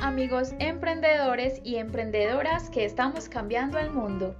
amigos emprendedores y emprendedoras que estamos cambiando el mundo.